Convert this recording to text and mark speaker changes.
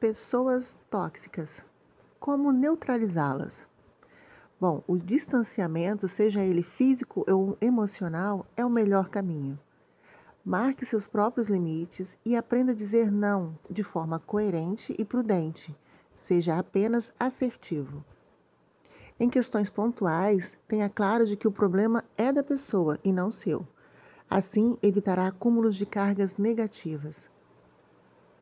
Speaker 1: Pessoas tóxicas. Como neutralizá-las? Bom, o distanciamento, seja ele físico ou emocional, é o melhor caminho. Marque seus próprios limites e aprenda a dizer não de forma coerente e prudente. Seja apenas assertivo. Em questões pontuais, tenha claro de que o problema é da pessoa e não seu. Assim, evitará acúmulos de cargas negativas.